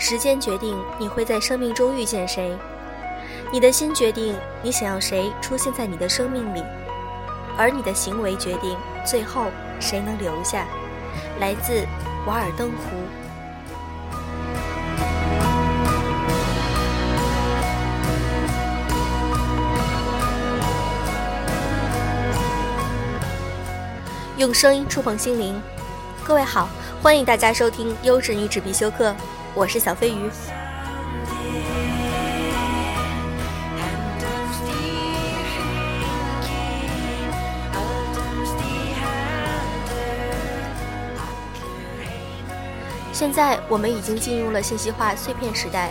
时间决定你会在生命中遇见谁，你的心决定你想要谁出现在你的生命里，而你的行为决定最后谁能留下。来自瓦尔登湖。用声音触碰心灵，各位好，欢迎大家收听优质女纸必修课。我是小飞鱼。现在我们已经进入了信息化碎片时代，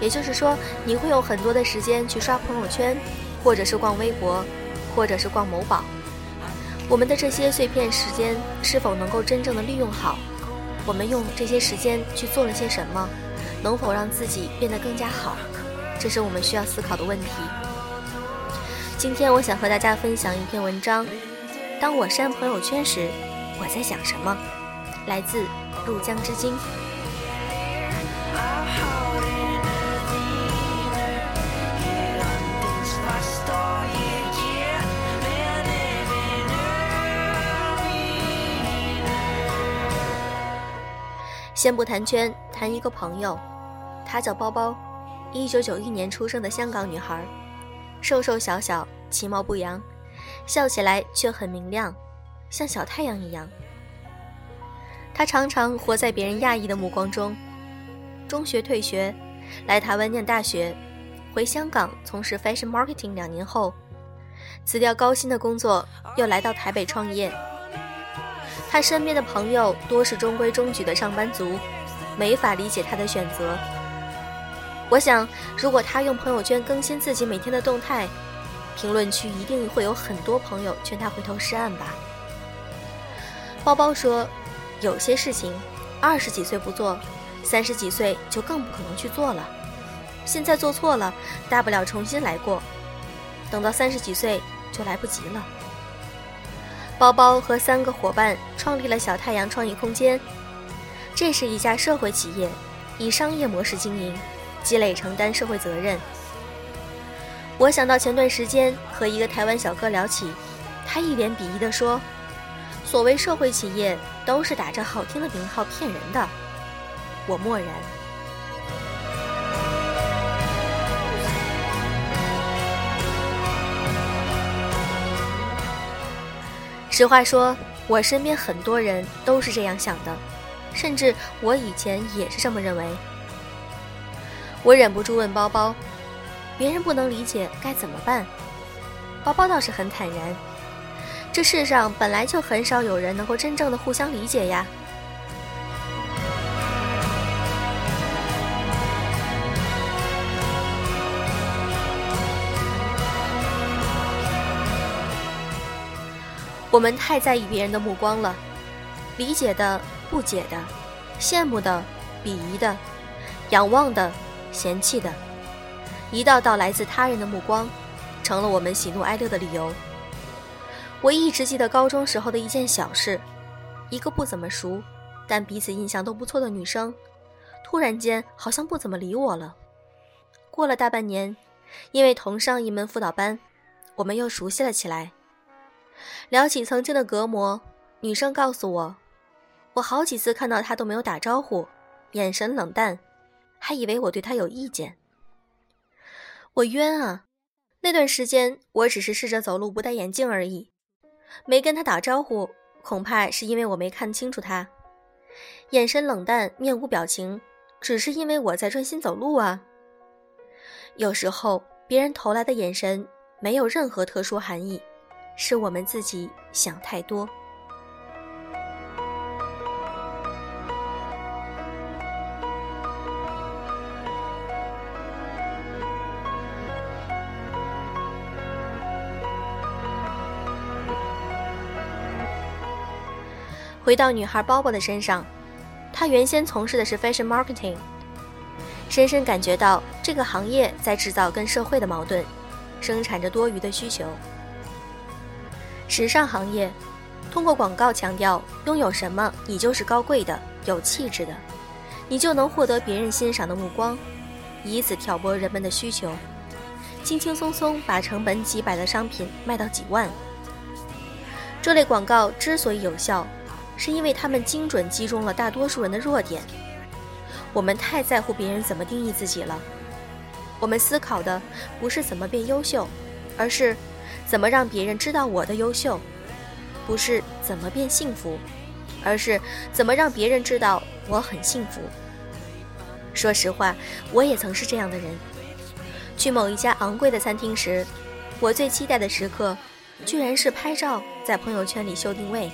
也就是说，你会有很多的时间去刷朋友圈，或者是逛微博，或者是逛某宝。我们的这些碎片时间是否能够真正的利用好？我们用这些时间去做了些什么？能否让自己变得更加好？这是我们需要思考的问题。今天我想和大家分享一篇文章：当我删朋友圈时，我在想什么？来自入江之鲸。先不谈圈，谈一个朋友，她叫包包，一九九一年出生的香港女孩，瘦瘦小小，其貌不扬，笑起来却很明亮，像小太阳一样。他常常活在别人讶异的目光中。中学退学，来台湾念大学，回香港从事 fashion marketing 两年后，辞掉高薪的工作，又来到台北创业。他身边的朋友多是中规中矩的上班族，没法理解他的选择。我想，如果他用朋友圈更新自己每天的动态，评论区一定会有很多朋友劝他回头是岸吧。包包说：“有些事情，二十几岁不做，三十几岁就更不可能去做了。现在做错了，大不了重新来过，等到三十几岁就来不及了。”包包和三个伙伴创立了小太阳创意空间，这是一家社会企业，以商业模式经营，积累承担社会责任。我想到前段时间和一个台湾小哥聊起，他一脸鄙夷地说：“所谓社会企业都是打着好听的名号骗人的。”我默然。实话说，我身边很多人都是这样想的，甚至我以前也是这么认为。我忍不住问包包：“别人不能理解该怎么办？”包包倒是很坦然：“这世上本来就很少有人能够真正的互相理解呀。”我们太在意别人的目光了，理解的、不解的、羡慕的、鄙夷的、仰望的、嫌弃的，一道道来自他人的目光，成了我们喜怒哀乐的理由。我一直记得高中时候的一件小事：一个不怎么熟，但彼此印象都不错的女生，突然间好像不怎么理我了。过了大半年，因为同上一门辅导班，我们又熟悉了起来。聊起曾经的隔膜，女生告诉我，我好几次看到她都没有打招呼，眼神冷淡，还以为我对她有意见。我冤啊！那段时间我只是试着走路不戴眼镜而已，没跟他打招呼，恐怕是因为我没看清楚他，眼神冷淡，面无表情，只是因为我在专心走路啊。有时候别人投来的眼神没有任何特殊含义。是我们自己想太多。回到女孩包包的身上，她原先从事的是 fashion marketing，深深感觉到这个行业在制造跟社会的矛盾，生产着多余的需求。时尚行业通过广告强调拥有什么你就是高贵的、有气质的，你就能获得别人欣赏的目光，以此挑拨人们的需求，轻轻松松把成本几百的商品卖到几万。这类广告之所以有效。是因为他们精准击中了大多数人的弱点。我们太在乎别人怎么定义自己了。我们思考的不是怎么变优秀，而是怎么让别人知道我的优秀；不是怎么变幸福，而是怎么让别人知道我很幸福。说实话，我也曾是这样的人。去某一家昂贵的餐厅时，我最期待的时刻，居然是拍照，在朋友圈里秀定位。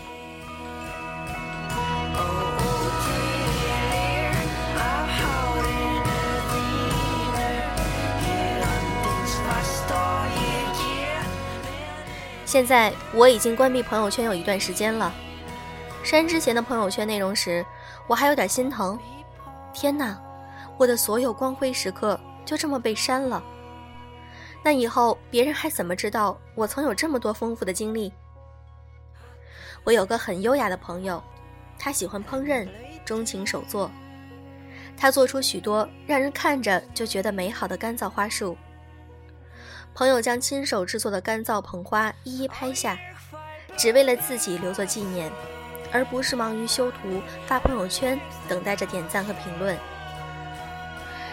现在我已经关闭朋友圈有一段时间了。删之前的朋友圈内容时，我还有点心疼。天哪，我的所有光辉时刻就这么被删了。那以后别人还怎么知道我曾有这么多丰富的经历？我有个很优雅的朋友，他喜欢烹饪，钟情手作。他做出许多让人看着就觉得美好的干燥花束。朋友将亲手制作的干燥捧花一一拍下，只为了自己留作纪念，而不是忙于修图、发朋友圈，等待着点赞和评论。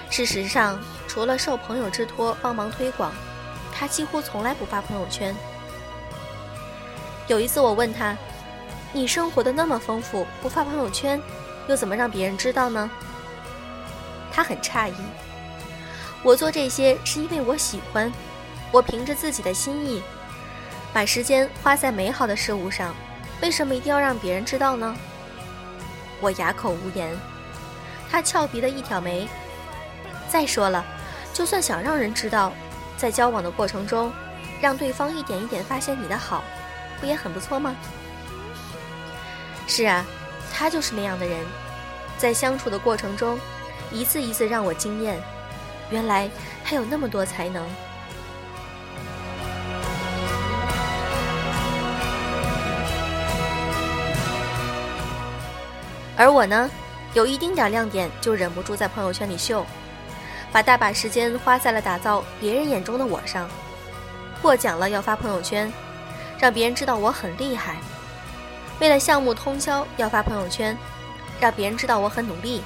事实上，除了受朋友之托帮忙推广，他几乎从来不发朋友圈。有一次，我问他：“你生活的那么丰富，不发朋友圈，又怎么让别人知道呢？”他很诧异：“我做这些是因为我喜欢。”我凭着自己的心意，把时间花在美好的事物上，为什么一定要让别人知道呢？我哑口无言。他俏皮的一挑眉。再说了，就算想让人知道，在交往的过程中，让对方一点一点发现你的好，不也很不错吗？是啊，他就是那样的人，在相处的过程中，一次一次让我惊艳。原来他有那么多才能。而我呢，有一丁点亮点就忍不住在朋友圈里秀，把大把时间花在了打造别人眼中的我上。获奖了要发朋友圈，让别人知道我很厉害；为了项目通宵要发朋友圈，让别人知道我很努力；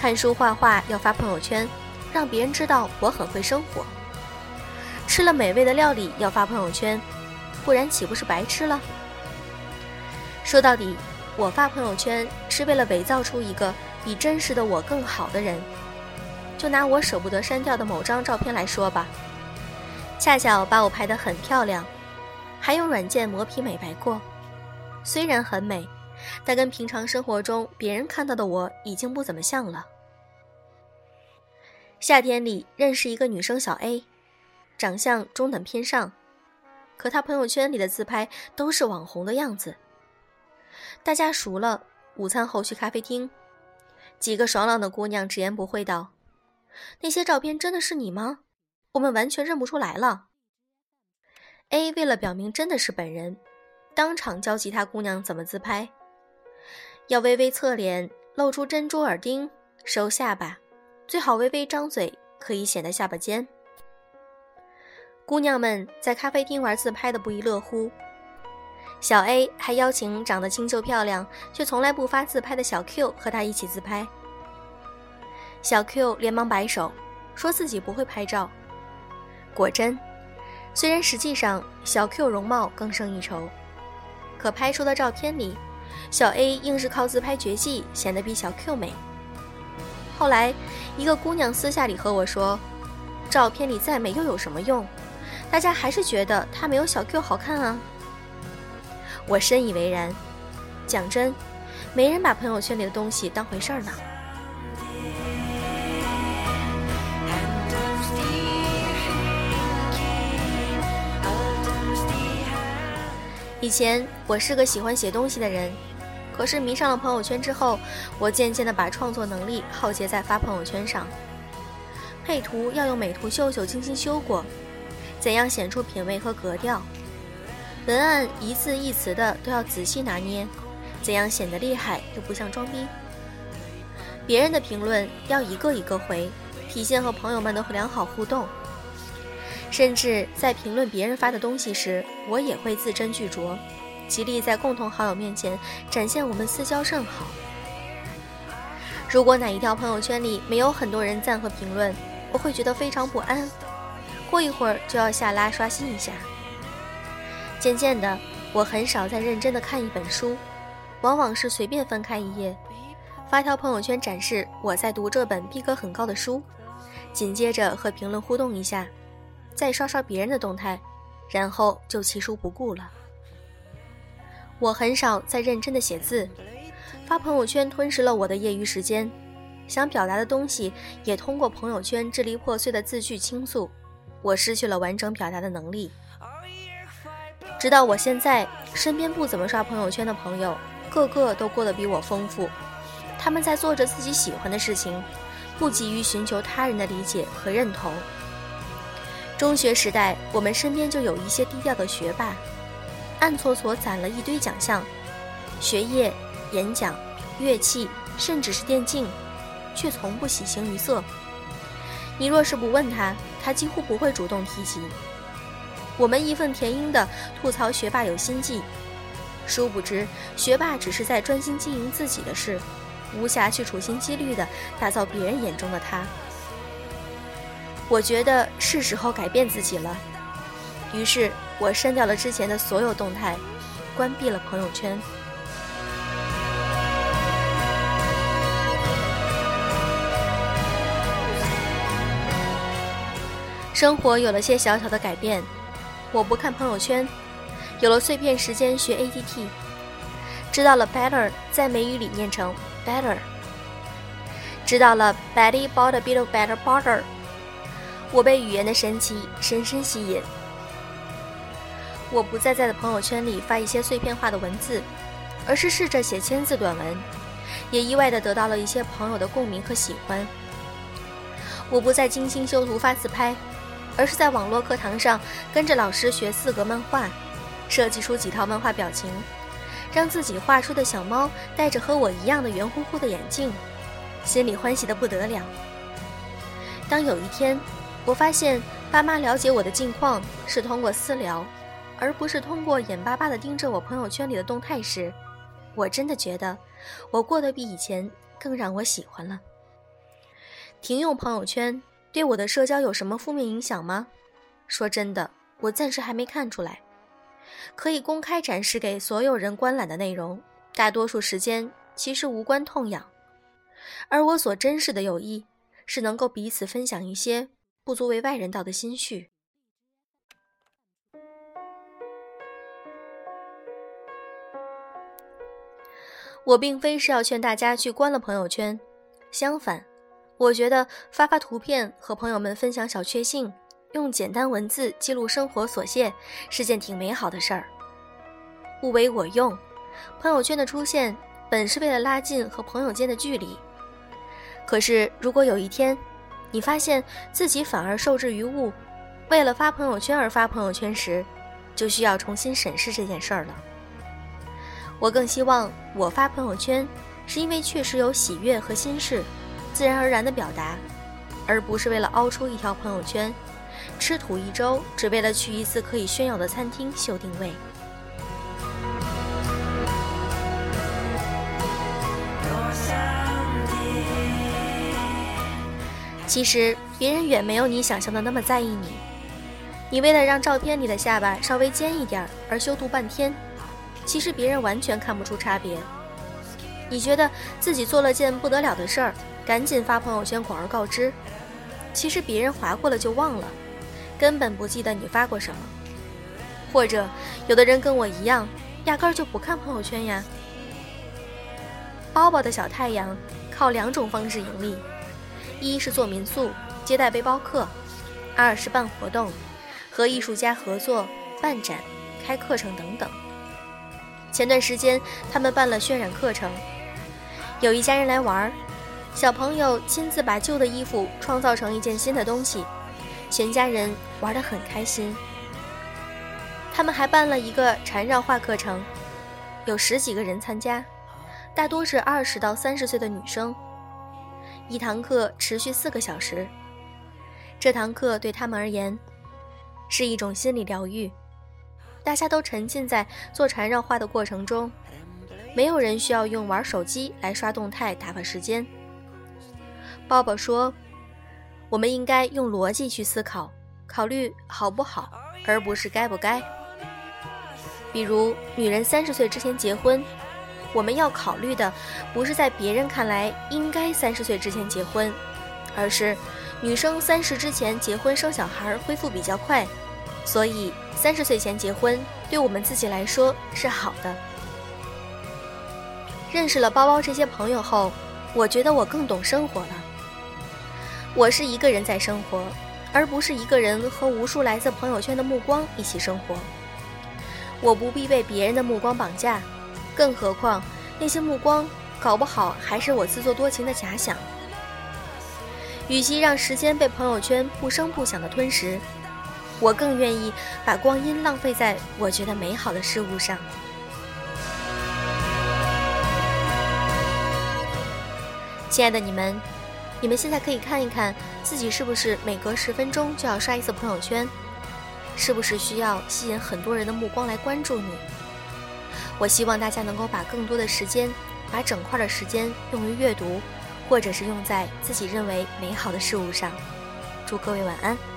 看书画画要发朋友圈，让别人知道我很会生活；吃了美味的料理要发朋友圈，不然岂不是白吃了？说到底。我发朋友圈是为了伪造出一个比真实的我更好的人。就拿我舍不得删掉的某张照片来说吧，恰巧把我拍得很漂亮，还用软件磨皮美白过。虽然很美，但跟平常生活中别人看到的我已经不怎么像了。夏天里认识一个女生小 A，长相中等偏上，可她朋友圈里的自拍都是网红的样子。大家熟了，午餐后去咖啡厅，几个爽朗的姑娘直言不讳道：“那些照片真的是你吗？我们完全认不出来了。”A 为了表明真的是本人，当场教其他姑娘怎么自拍：要微微侧脸，露出珍珠耳钉，收下巴，最好微微张嘴，可以显得下巴尖。姑娘们在咖啡厅玩自拍的不亦乐乎。小 A 还邀请长得清秀漂亮却从来不发自拍的小 Q 和他一起自拍。小 Q 连忙摆手，说自己不会拍照。果真，虽然实际上小 Q 容貌更胜一筹，可拍出的照片里，小 A 硬是靠自拍绝技显得比小 Q 美。后来，一个姑娘私下里和我说：“照片里再美又有什么用？大家还是觉得她没有小 Q 好看啊。”我深以为然。讲真，没人把朋友圈里的东西当回事儿呢。以前我是个喜欢写东西的人，可是迷上了朋友圈之后，我渐渐的把创作能力耗竭在发朋友圈上。配图要用美图秀秀精心修过，怎样显出品味和格调？文案一字一词的都要仔细拿捏，怎样显得厉害又不像装逼？别人的评论要一个一个回，体现和朋友们的良好互动。甚至在评论别人发的东西时，我也会字斟句酌，极力在共同好友面前展现我们私交甚好。如果哪一条朋友圈里没有很多人赞和评论，我会觉得非常不安，过一会儿就要下拉刷新一下。渐渐的，我很少再认真的看一本书，往往是随便翻开一页，发条朋友圈展示我在读这本逼格很高的书，紧接着和评论互动一下，再刷刷别人的动态，然后就弃书不顾了。我很少再认真的写字，发朋友圈吞噬了我的业余时间。想表达的东西也通过朋友圈支离破碎的字句倾诉，我失去了完整表达的能力。直到我现在身边不怎么刷朋友圈的朋友，个个都过得比我丰富。他们在做着自己喜欢的事情，不急于寻求他人的理解和认同。中学时代，我们身边就有一些低调的学霸，暗搓搓攒了一堆奖项，学业、演讲、乐器，甚至是电竞。却从不喜形于色。你若是不问他，他几乎不会主动提及。我们义愤填膺地吐槽学霸有心计，殊不知学霸只是在专心经营自己的事，无暇去处心积虑地打造别人眼中的他。我觉得是时候改变自己了，于是我删掉了之前的所有动态，关闭了朋友圈。生活有了些小小的改变，我不看朋友圈，有了碎片时间学 ATT，知道了 better 在美语里念成 better，知道了 Betty bought a bit of better butter，我被语言的神奇深深吸引。我不再在的朋友圈里发一些碎片化的文字，而是试着写千字短文，也意外的得到了一些朋友的共鸣和喜欢。我不再精心修图发自拍。而是在网络课堂上跟着老师学四格漫画，设计出几套漫画表情，让自己画出的小猫戴着和我一样的圆乎乎的眼镜，心里欢喜的不得了。当有一天我发现爸妈了解我的近况是通过私聊，而不是通过眼巴巴的盯着我朋友圈里的动态时，我真的觉得我过得比以前更让我喜欢了。停用朋友圈。对我的社交有什么负面影响吗？说真的，我暂时还没看出来。可以公开展示给所有人观览的内容，大多数时间其实无关痛痒。而我所珍视的友谊，是能够彼此分享一些不足为外人道的心绪。我并非是要劝大家去关了朋友圈，相反。我觉得发发图片和朋友们分享小确幸，用简单文字记录生活琐屑，是件挺美好的事儿。物为我用，朋友圈的出现本是为了拉近和朋友间的距离。可是，如果有一天，你发现自己反而受制于物，为了发朋友圈而发朋友圈时，就需要重新审视这件事儿了。我更希望我发朋友圈，是因为确实有喜悦和心事。自然而然的表达，而不是为了凹出一条朋友圈，吃土一周，只为了去一次可以炫耀的餐厅秀定位。其实别人远没有你想象的那么在意你，你为了让照片里的下巴稍微尖一点而修图半天，其实别人完全看不出差别。你觉得自己做了件不得了的事儿。赶紧发朋友圈广而告之，其实别人划过了就忘了，根本不记得你发过什么。或者有的人跟我一样，压根儿就不看朋友圈呀。包包的小太阳靠两种方式盈利：一是做民宿接待背包客，二是办活动，和艺术家合作办展、开课程等等。前段时间他们办了渲染课程，有一家人来玩儿，小朋友亲自把旧的衣服创造成一件新的东西，全家人玩得很开心。他们还办了一个缠绕画课程，有十几个人参加，大多是二十到三十岁的女生。一堂课持续四个小时，这堂课对他们而言是一种心理疗愈。大家都沉浸在做缠绕画的过程中，没有人需要用玩手机来刷动态打发时间。抱抱说：“我们应该用逻辑去思考，考虑好不好，而不是该不该。比如，女人三十岁之前结婚。”我们要考虑的不是在别人看来应该三十岁之前结婚，而是女生三十之前结婚生小孩恢复比较快，所以三十岁前结婚对我们自己来说是好的。认识了包包这些朋友后，我觉得我更懂生活了。我是一个人在生活，而不是一个人和无数来自朋友圈的目光一起生活。我不必被别人的目光绑架。更何况，那些目光搞不好还是我自作多情的假想。与其让时间被朋友圈不声不响的吞噬，我更愿意把光阴浪费在我觉得美好的事物上。亲爱的你们，你们现在可以看一看自己是不是每隔十分钟就要刷一次朋友圈，是不是需要吸引很多人的目光来关注你？我希望大家能够把更多的时间，把整块的时间用于阅读，或者是用在自己认为美好的事物上。祝各位晚安。